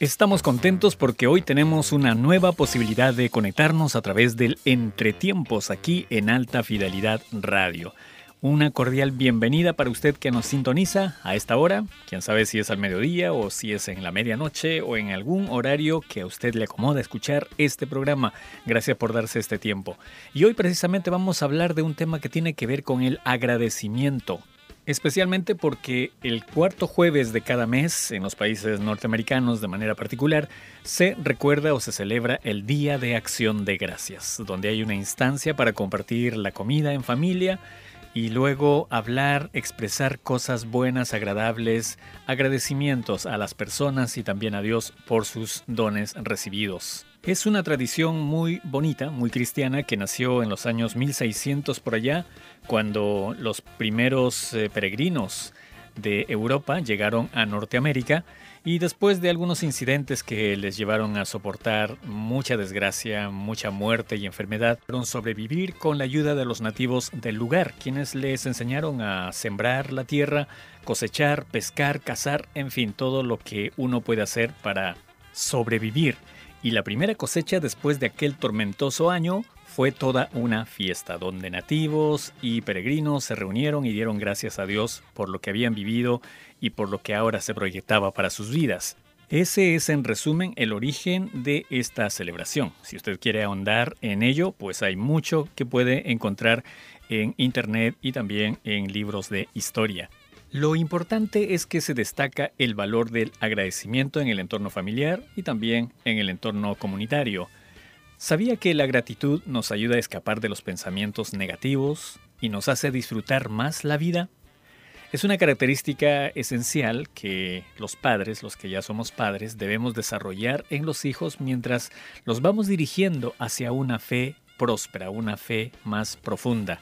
Estamos contentos porque hoy tenemos una nueva posibilidad de conectarnos a través del Entretiempos aquí en Alta Fidelidad Radio. Una cordial bienvenida para usted que nos sintoniza a esta hora. Quién sabe si es al mediodía o si es en la medianoche o en algún horario que a usted le acomoda escuchar este programa. Gracias por darse este tiempo. Y hoy precisamente vamos a hablar de un tema que tiene que ver con el agradecimiento especialmente porque el cuarto jueves de cada mes, en los países norteamericanos de manera particular, se recuerda o se celebra el Día de Acción de Gracias, donde hay una instancia para compartir la comida en familia y luego hablar, expresar cosas buenas, agradables, agradecimientos a las personas y también a Dios por sus dones recibidos. Es una tradición muy bonita, muy cristiana, que nació en los años 1600 por allá, cuando los primeros eh, peregrinos de Europa llegaron a Norteamérica y después de algunos incidentes que les llevaron a soportar mucha desgracia, mucha muerte y enfermedad, pudieron sobrevivir con la ayuda de los nativos del lugar, quienes les enseñaron a sembrar la tierra, cosechar, pescar, cazar, en fin, todo lo que uno puede hacer para sobrevivir y la primera cosecha después de aquel tormentoso año fue toda una fiesta, donde nativos y peregrinos se reunieron y dieron gracias a Dios por lo que habían vivido y por lo que ahora se proyectaba para sus vidas. Ese es en resumen el origen de esta celebración. Si usted quiere ahondar en ello, pues hay mucho que puede encontrar en internet y también en libros de historia. Lo importante es que se destaca el valor del agradecimiento en el entorno familiar y también en el entorno comunitario. ¿Sabía que la gratitud nos ayuda a escapar de los pensamientos negativos y nos hace disfrutar más la vida? Es una característica esencial que los padres, los que ya somos padres, debemos desarrollar en los hijos mientras los vamos dirigiendo hacia una fe próspera, una fe más profunda.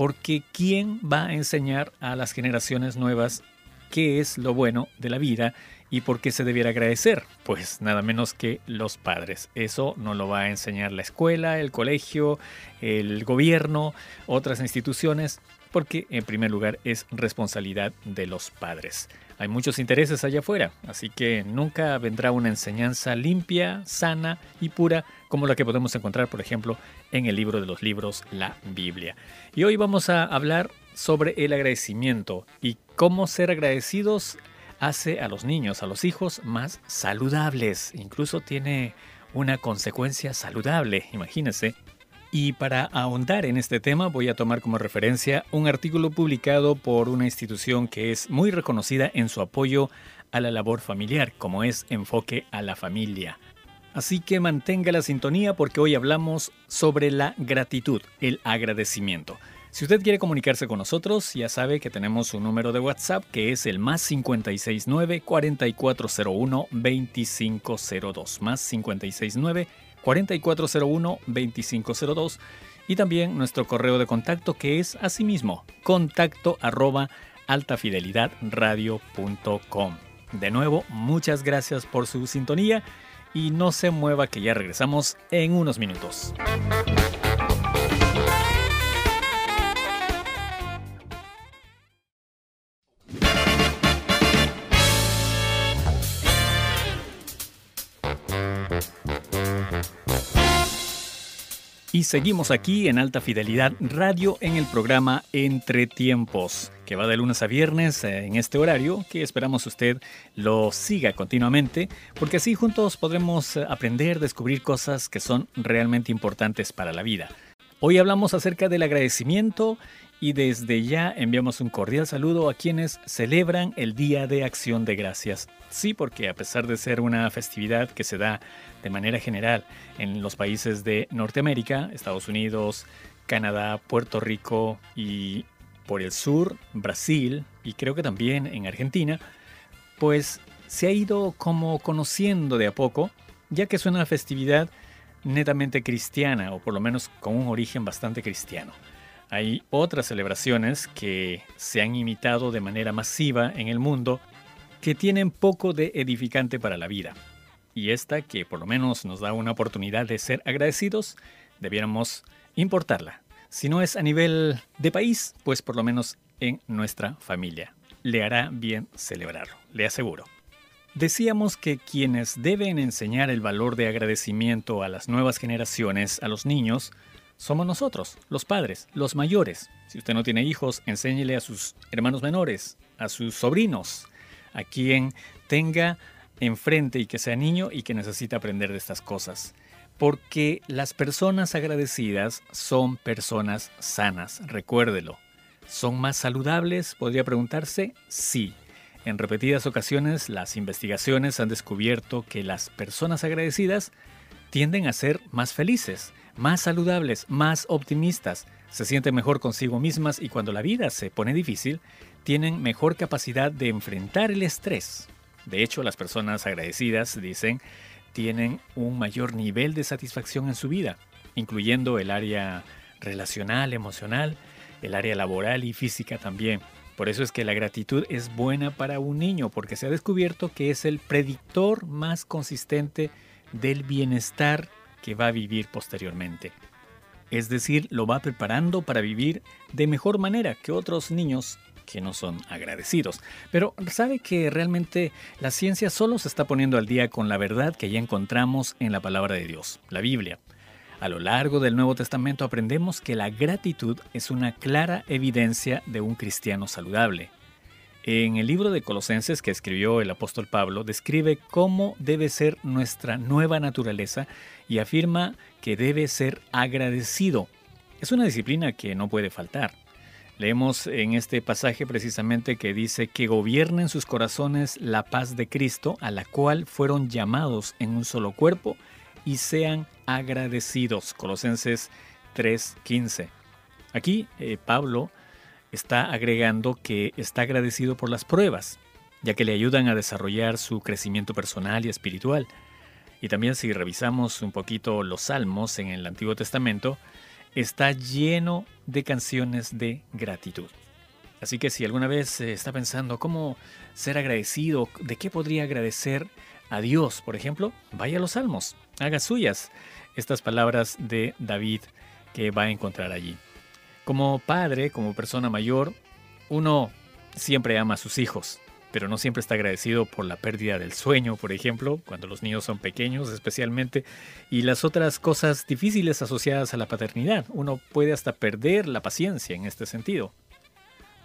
Porque ¿quién va a enseñar a las generaciones nuevas qué es lo bueno de la vida y por qué se debiera agradecer? Pues nada menos que los padres. Eso no lo va a enseñar la escuela, el colegio, el gobierno, otras instituciones, porque en primer lugar es responsabilidad de los padres. Hay muchos intereses allá afuera, así que nunca vendrá una enseñanza limpia, sana y pura como la que podemos encontrar, por ejemplo, en el libro de los libros, la Biblia. Y hoy vamos a hablar sobre el agradecimiento y cómo ser agradecidos hace a los niños, a los hijos más saludables. Incluso tiene una consecuencia saludable, imagínense. Y para ahondar en este tema voy a tomar como referencia un artículo publicado por una institución que es muy reconocida en su apoyo a la labor familiar, como es Enfoque a la Familia. Así que mantenga la sintonía porque hoy hablamos sobre la gratitud, el agradecimiento. Si usted quiere comunicarse con nosotros, ya sabe que tenemos un número de WhatsApp que es el más 569 4401 2502. Más 569 4401-2502 y también nuestro correo de contacto que es asimismo contacto arroba altafidelidadradio.com. De nuevo, muchas gracias por su sintonía y no se mueva que ya regresamos en unos minutos. Y seguimos aquí en Alta Fidelidad Radio en el programa Entre Tiempos, que va de lunes a viernes eh, en este horario, que esperamos usted lo siga continuamente, porque así juntos podremos eh, aprender, descubrir cosas que son realmente importantes para la vida. Hoy hablamos acerca del agradecimiento y desde ya enviamos un cordial saludo a quienes celebran el Día de Acción de Gracias. Sí, porque a pesar de ser una festividad que se da de manera general en los países de Norteamérica, Estados Unidos, Canadá, Puerto Rico y por el sur, Brasil y creo que también en Argentina, pues se ha ido como conociendo de a poco, ya que es una festividad netamente cristiana o por lo menos con un origen bastante cristiano. Hay otras celebraciones que se han imitado de manera masiva en el mundo que tienen poco de edificante para la vida. Y esta, que por lo menos nos da una oportunidad de ser agradecidos, debiéramos importarla. Si no es a nivel de país, pues por lo menos en nuestra familia. Le hará bien celebrarlo, le aseguro. Decíamos que quienes deben enseñar el valor de agradecimiento a las nuevas generaciones, a los niños, somos nosotros, los padres, los mayores. Si usted no tiene hijos, enséñele a sus hermanos menores, a sus sobrinos, a quien tenga enfrente y que sea niño y que necesita aprender de estas cosas. Porque las personas agradecidas son personas sanas, recuérdelo. ¿Son más saludables? Podría preguntarse, sí. En repetidas ocasiones las investigaciones han descubierto que las personas agradecidas tienden a ser más felices, más saludables, más optimistas, se sienten mejor consigo mismas y cuando la vida se pone difícil, tienen mejor capacidad de enfrentar el estrés. De hecho, las personas agradecidas, dicen, tienen un mayor nivel de satisfacción en su vida, incluyendo el área relacional, emocional, el área laboral y física también. Por eso es que la gratitud es buena para un niño, porque se ha descubierto que es el predictor más consistente del bienestar que va a vivir posteriormente. Es decir, lo va preparando para vivir de mejor manera que otros niños que no son agradecidos. Pero sabe que realmente la ciencia solo se está poniendo al día con la verdad que ya encontramos en la palabra de Dios, la Biblia. A lo largo del Nuevo Testamento aprendemos que la gratitud es una clara evidencia de un cristiano saludable. En el libro de Colosenses que escribió el apóstol Pablo describe cómo debe ser nuestra nueva naturaleza y afirma que debe ser agradecido. Es una disciplina que no puede faltar. Leemos en este pasaje precisamente que dice que gobiernen sus corazones la paz de Cristo, a la cual fueron llamados en un solo cuerpo, y sean agradecidos. Colosenses 3:15. Aquí eh, Pablo está agregando que está agradecido por las pruebas, ya que le ayudan a desarrollar su crecimiento personal y espiritual. Y también si revisamos un poquito los salmos en el Antiguo Testamento, está lleno de canciones de gratitud. Así que si alguna vez está pensando cómo ser agradecido, de qué podría agradecer a Dios, por ejemplo, vaya a los salmos haga suyas estas palabras de David que va a encontrar allí. Como padre, como persona mayor, uno siempre ama a sus hijos, pero no siempre está agradecido por la pérdida del sueño, por ejemplo, cuando los niños son pequeños especialmente, y las otras cosas difíciles asociadas a la paternidad. Uno puede hasta perder la paciencia en este sentido.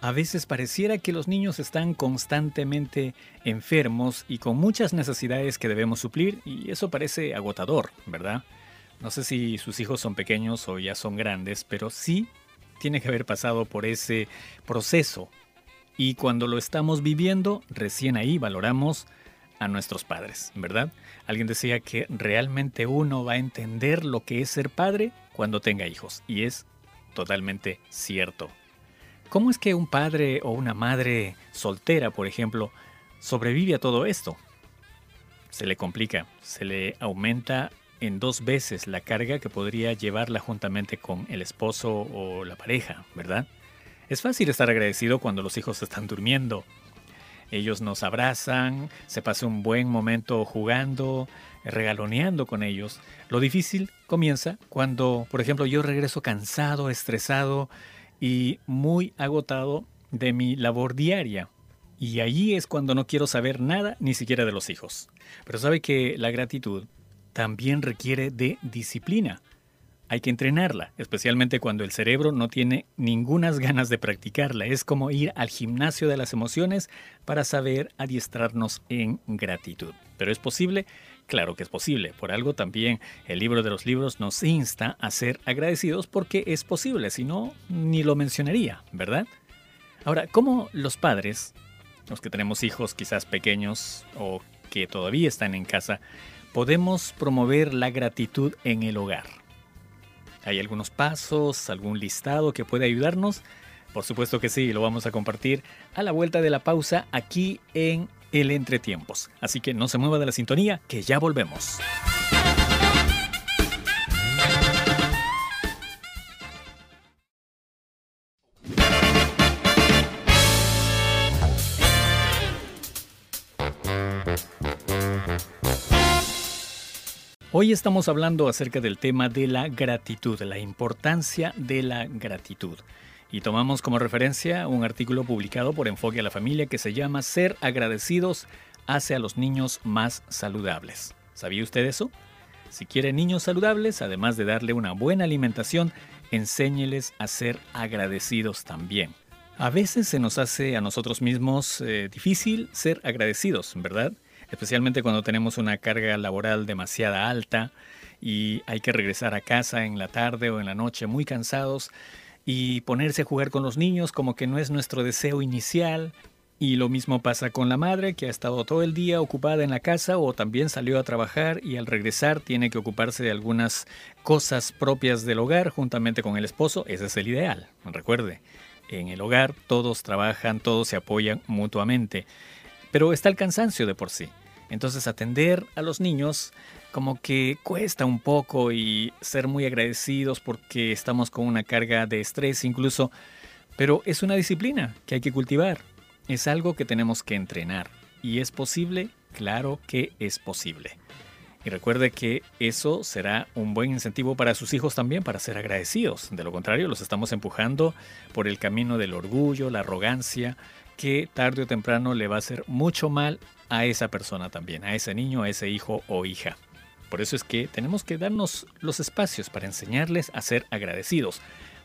A veces pareciera que los niños están constantemente enfermos y con muchas necesidades que debemos suplir y eso parece agotador, ¿verdad? No sé si sus hijos son pequeños o ya son grandes, pero sí tiene que haber pasado por ese proceso. Y cuando lo estamos viviendo, recién ahí valoramos a nuestros padres, ¿verdad? Alguien decía que realmente uno va a entender lo que es ser padre cuando tenga hijos. Y es totalmente cierto. ¿Cómo es que un padre o una madre soltera, por ejemplo, sobrevive a todo esto? Se le complica, se le aumenta en dos veces la carga que podría llevarla juntamente con el esposo o la pareja, ¿verdad? Es fácil estar agradecido cuando los hijos están durmiendo. Ellos nos abrazan, se pasa un buen momento jugando, regaloneando con ellos. Lo difícil comienza cuando, por ejemplo, yo regreso cansado, estresado, y muy agotado de mi labor diaria. Y allí es cuando no quiero saber nada ni siquiera de los hijos. Pero sabe que la gratitud también requiere de disciplina. Hay que entrenarla, especialmente cuando el cerebro no tiene ninguna ganas de practicarla. Es como ir al gimnasio de las emociones para saber adiestrarnos en gratitud. Pero es posible Claro que es posible, por algo también el libro de los libros nos insta a ser agradecidos porque es posible, si no, ni lo mencionaría, ¿verdad? Ahora, ¿cómo los padres, los que tenemos hijos quizás pequeños o que todavía están en casa, podemos promover la gratitud en el hogar? ¿Hay algunos pasos, algún listado que puede ayudarnos? Por supuesto que sí, lo vamos a compartir a la vuelta de la pausa aquí en el entretiempos. Así que no se mueva de la sintonía, que ya volvemos. Hoy estamos hablando acerca del tema de la gratitud, la importancia de la gratitud. Y tomamos como referencia un artículo publicado por Enfoque a la Familia que se llama Ser agradecidos hace a los niños más saludables. ¿Sabía usted eso? Si quiere niños saludables, además de darle una buena alimentación, enséñeles a ser agradecidos también. A veces se nos hace a nosotros mismos eh, difícil ser agradecidos, ¿verdad? Especialmente cuando tenemos una carga laboral demasiada alta y hay que regresar a casa en la tarde o en la noche muy cansados y ponerse a jugar con los niños como que no es nuestro deseo inicial. Y lo mismo pasa con la madre que ha estado todo el día ocupada en la casa o también salió a trabajar y al regresar tiene que ocuparse de algunas cosas propias del hogar juntamente con el esposo. Ese es el ideal, recuerde. En el hogar todos trabajan, todos se apoyan mutuamente. Pero está el cansancio de por sí. Entonces atender a los niños como que cuesta un poco y ser muy agradecidos porque estamos con una carga de estrés incluso, pero es una disciplina que hay que cultivar, es algo que tenemos que entrenar. ¿Y es posible? Claro que es posible. Y recuerde que eso será un buen incentivo para sus hijos también para ser agradecidos. De lo contrario, los estamos empujando por el camino del orgullo, la arrogancia, que tarde o temprano le va a hacer mucho mal a esa persona también, a ese niño, a ese hijo o hija. Por eso es que tenemos que darnos los espacios para enseñarles a ser agradecidos.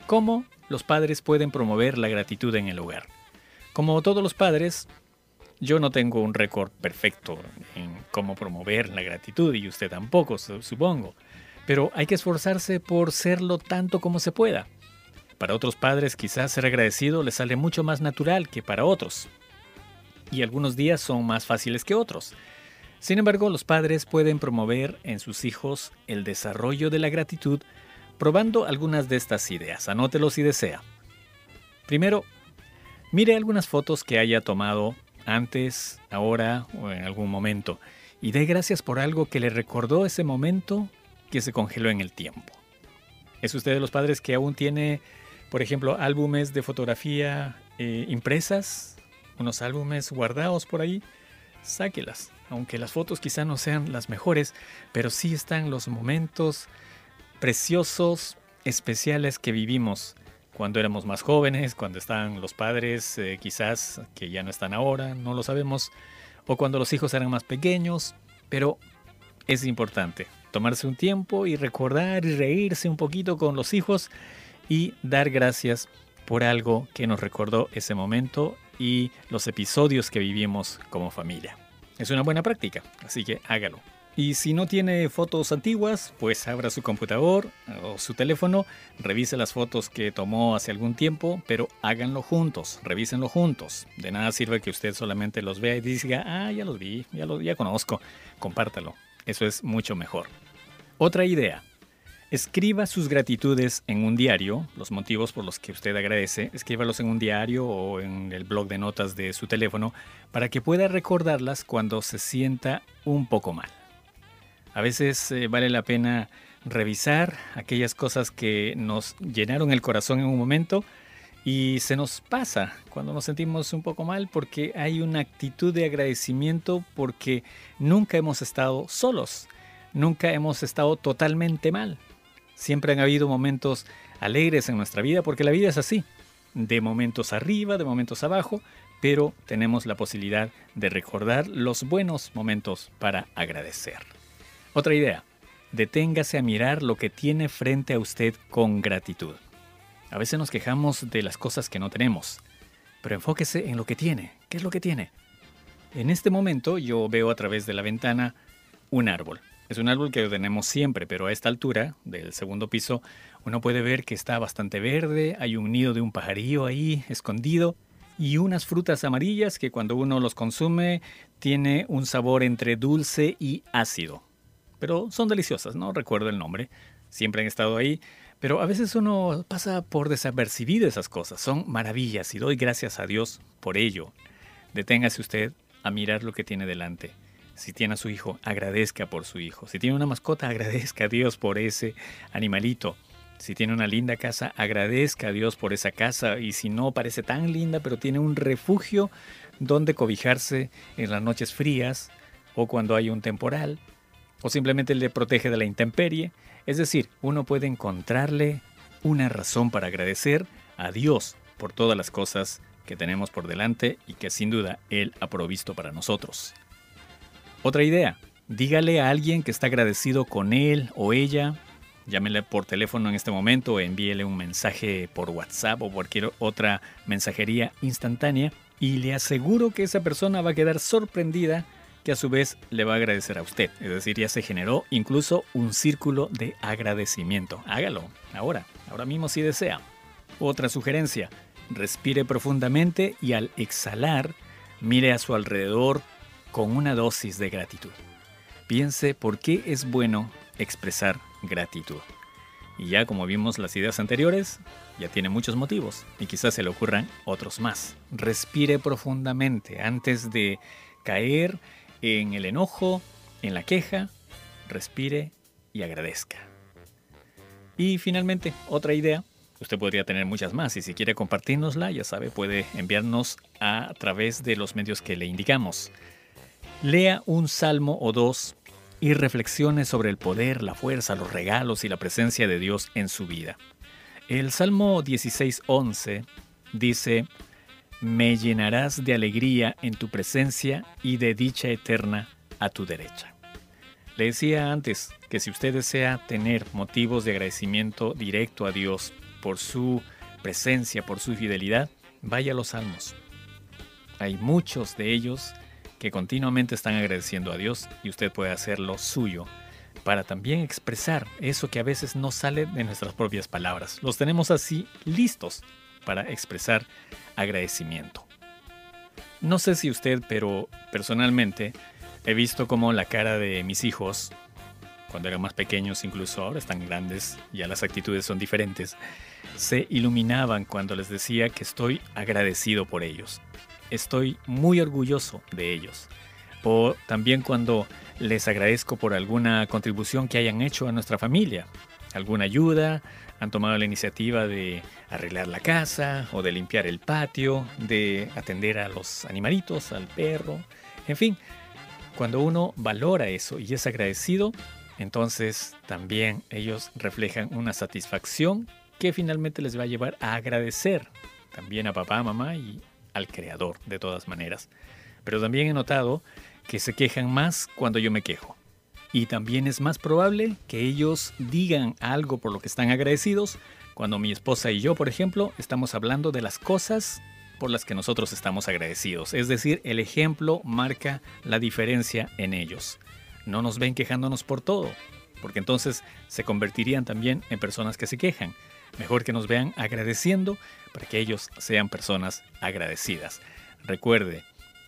¿Cómo los padres pueden promover la gratitud en el hogar? Como todos los padres, yo no tengo un récord perfecto en cómo promover la gratitud y usted tampoco, supongo. Pero hay que esforzarse por serlo tanto como se pueda. Para otros padres quizás ser agradecido les sale mucho más natural que para otros. Y algunos días son más fáciles que otros. Sin embargo, los padres pueden promover en sus hijos el desarrollo de la gratitud probando algunas de estas ideas. Anótelo si desea. Primero, mire algunas fotos que haya tomado antes, ahora o en algún momento y dé gracias por algo que le recordó ese momento que se congeló en el tiempo. ¿Es usted de los padres que aún tiene, por ejemplo, álbumes de fotografía eh, impresas? Unos álbumes guardados por ahí. Sáquelas aunque las fotos quizá no sean las mejores, pero sí están los momentos preciosos, especiales que vivimos cuando éramos más jóvenes, cuando estaban los padres, eh, quizás que ya no están ahora, no lo sabemos, o cuando los hijos eran más pequeños, pero es importante tomarse un tiempo y recordar y reírse un poquito con los hijos y dar gracias por algo que nos recordó ese momento y los episodios que vivimos como familia. Es una buena práctica, así que hágalo. Y si no tiene fotos antiguas, pues abra su computador o su teléfono, revise las fotos que tomó hace algún tiempo, pero háganlo juntos, revísenlo juntos. De nada sirve que usted solamente los vea y diga, ah, ya los vi, ya los ya conozco, compártalo. Eso es mucho mejor. Otra idea, Escriba sus gratitudes en un diario, los motivos por los que usted agradece, escríbalos en un diario o en el blog de notas de su teléfono para que pueda recordarlas cuando se sienta un poco mal. A veces eh, vale la pena revisar aquellas cosas que nos llenaron el corazón en un momento y se nos pasa cuando nos sentimos un poco mal porque hay una actitud de agradecimiento porque nunca hemos estado solos, nunca hemos estado totalmente mal. Siempre han habido momentos alegres en nuestra vida porque la vida es así, de momentos arriba, de momentos abajo, pero tenemos la posibilidad de recordar los buenos momentos para agradecer. Otra idea, deténgase a mirar lo que tiene frente a usted con gratitud. A veces nos quejamos de las cosas que no tenemos, pero enfóquese en lo que tiene. ¿Qué es lo que tiene? En este momento yo veo a través de la ventana un árbol. Es un árbol que tenemos siempre, pero a esta altura del segundo piso uno puede ver que está bastante verde, hay un nido de un pajarillo ahí escondido y unas frutas amarillas que cuando uno los consume tiene un sabor entre dulce y ácido. Pero son deliciosas, no recuerdo el nombre, siempre han estado ahí, pero a veces uno pasa por desapercibido esas cosas, son maravillas y doy gracias a Dios por ello. Deténgase usted a mirar lo que tiene delante. Si tiene a su hijo, agradezca por su hijo. Si tiene una mascota, agradezca a Dios por ese animalito. Si tiene una linda casa, agradezca a Dios por esa casa. Y si no parece tan linda, pero tiene un refugio donde cobijarse en las noches frías o cuando hay un temporal, o simplemente le protege de la intemperie. Es decir, uno puede encontrarle una razón para agradecer a Dios por todas las cosas que tenemos por delante y que sin duda Él ha provisto para nosotros. Otra idea, dígale a alguien que está agradecido con él o ella, llámele por teléfono en este momento envíele un mensaje por WhatsApp o cualquier otra mensajería instantánea y le aseguro que esa persona va a quedar sorprendida que a su vez le va a agradecer a usted. Es decir, ya se generó incluso un círculo de agradecimiento. Hágalo, ahora, ahora mismo si desea. Otra sugerencia, respire profundamente y al exhalar, mire a su alrededor con una dosis de gratitud. Piense por qué es bueno expresar gratitud. Y ya como vimos las ideas anteriores, ya tiene muchos motivos y quizás se le ocurran otros más. Respire profundamente antes de caer en el enojo, en la queja, respire y agradezca. Y finalmente, otra idea. Usted podría tener muchas más y si quiere compartirnosla, ya sabe, puede enviarnos a través de los medios que le indicamos. Lea un salmo o dos y reflexione sobre el poder, la fuerza, los regalos y la presencia de Dios en su vida. El Salmo 16.11 dice, Me llenarás de alegría en tu presencia y de dicha eterna a tu derecha. Le decía antes que si usted desea tener motivos de agradecimiento directo a Dios por su presencia, por su fidelidad, vaya a los salmos. Hay muchos de ellos que continuamente están agradeciendo a Dios y usted puede hacerlo suyo para también expresar eso que a veces no sale de nuestras propias palabras. Los tenemos así listos para expresar agradecimiento. No sé si usted, pero personalmente he visto como la cara de mis hijos, cuando eran más pequeños, incluso ahora están grandes, ya las actitudes son diferentes, se iluminaban cuando les decía que estoy agradecido por ellos estoy muy orgulloso de ellos. O también cuando les agradezco por alguna contribución que hayan hecho a nuestra familia, alguna ayuda, han tomado la iniciativa de arreglar la casa o de limpiar el patio, de atender a los animalitos, al perro, en fin, cuando uno valora eso y es agradecido, entonces también ellos reflejan una satisfacción que finalmente les va a llevar a agradecer también a papá, mamá y al creador, de todas maneras. Pero también he notado que se quejan más cuando yo me quejo. Y también es más probable que ellos digan algo por lo que están agradecidos cuando mi esposa y yo, por ejemplo, estamos hablando de las cosas por las que nosotros estamos agradecidos. Es decir, el ejemplo marca la diferencia en ellos. No nos ven quejándonos por todo, porque entonces se convertirían también en personas que se quejan. Mejor que nos vean agradeciendo para que ellos sean personas agradecidas. Recuerde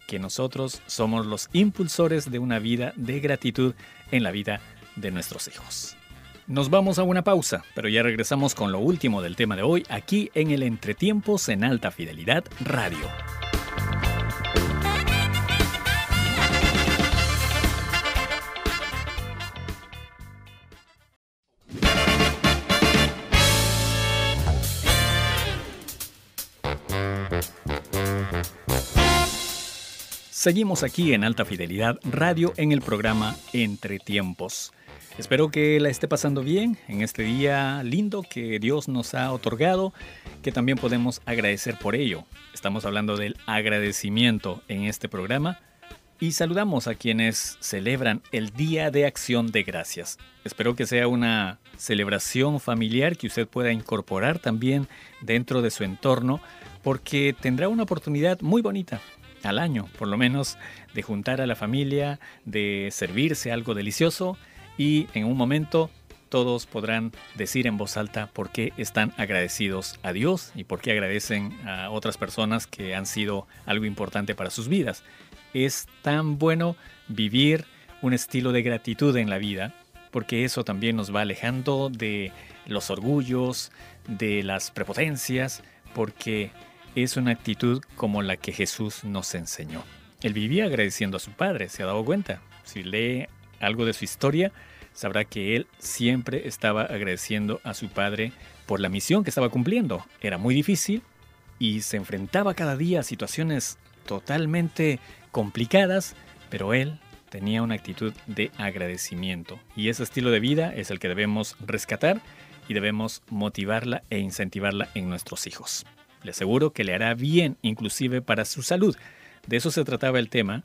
que nosotros somos los impulsores de una vida de gratitud en la vida de nuestros hijos. Nos vamos a una pausa, pero ya regresamos con lo último del tema de hoy aquí en el Entretiempos en Alta Fidelidad Radio. Seguimos aquí en Alta Fidelidad Radio en el programa Entre Tiempos. Espero que la esté pasando bien en este día lindo que Dios nos ha otorgado, que también podemos agradecer por ello. Estamos hablando del agradecimiento en este programa y saludamos a quienes celebran el Día de Acción de Gracias. Espero que sea una celebración familiar que usted pueda incorporar también dentro de su entorno porque tendrá una oportunidad muy bonita al año, por lo menos, de juntar a la familia, de servirse algo delicioso y en un momento todos podrán decir en voz alta por qué están agradecidos a Dios y por qué agradecen a otras personas que han sido algo importante para sus vidas. Es tan bueno vivir un estilo de gratitud en la vida porque eso también nos va alejando de los orgullos, de las prepotencias, porque es una actitud como la que Jesús nos enseñó. Él vivía agradeciendo a su Padre, ¿se ha dado cuenta? Si lee algo de su historia, sabrá que él siempre estaba agradeciendo a su Padre por la misión que estaba cumpliendo. Era muy difícil y se enfrentaba cada día a situaciones totalmente complicadas, pero él tenía una actitud de agradecimiento. Y ese estilo de vida es el que debemos rescatar y debemos motivarla e incentivarla en nuestros hijos. Le aseguro que le hará bien inclusive para su salud. De eso se trataba el tema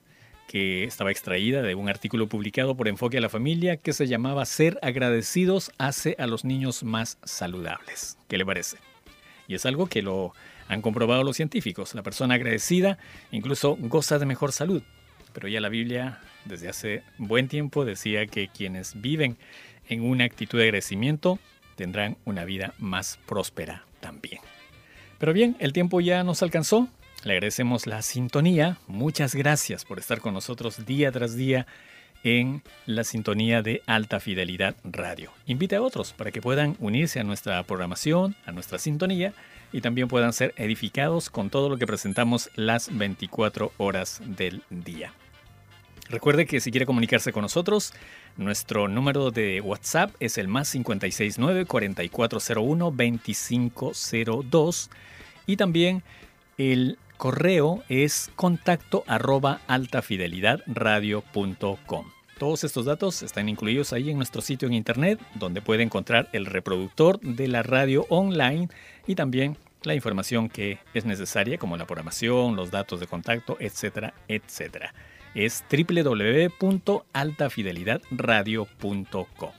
que estaba extraída de un artículo publicado por Enfoque a la Familia que se llamaba Ser agradecidos hace a los niños más saludables. ¿Qué le parece? Y es algo que lo han comprobado los científicos. La persona agradecida incluso goza de mejor salud. Pero ya la Biblia desde hace buen tiempo decía que quienes viven en una actitud de agradecimiento tendrán una vida más próspera también. Pero bien, el tiempo ya nos alcanzó. Le agradecemos la sintonía. Muchas gracias por estar con nosotros día tras día en la sintonía de Alta Fidelidad Radio. Invite a otros para que puedan unirse a nuestra programación, a nuestra sintonía y también puedan ser edificados con todo lo que presentamos las 24 horas del día. Recuerde que si quiere comunicarse con nosotros, nuestro número de WhatsApp es el más 569 4401 2502 y también el correo es contacto arroba. Todos estos datos están incluidos ahí en nuestro sitio en internet, donde puede encontrar el reproductor de la radio online y también la información que es necesaria, como la programación, los datos de contacto, etcétera, etcétera. Es www.altafidelidadradio.com.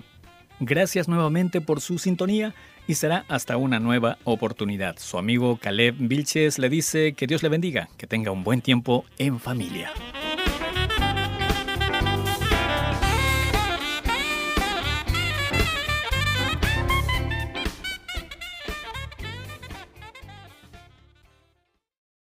Gracias nuevamente por su sintonía y será hasta una nueva oportunidad. Su amigo Caleb Vilches le dice que Dios le bendiga, que tenga un buen tiempo en familia.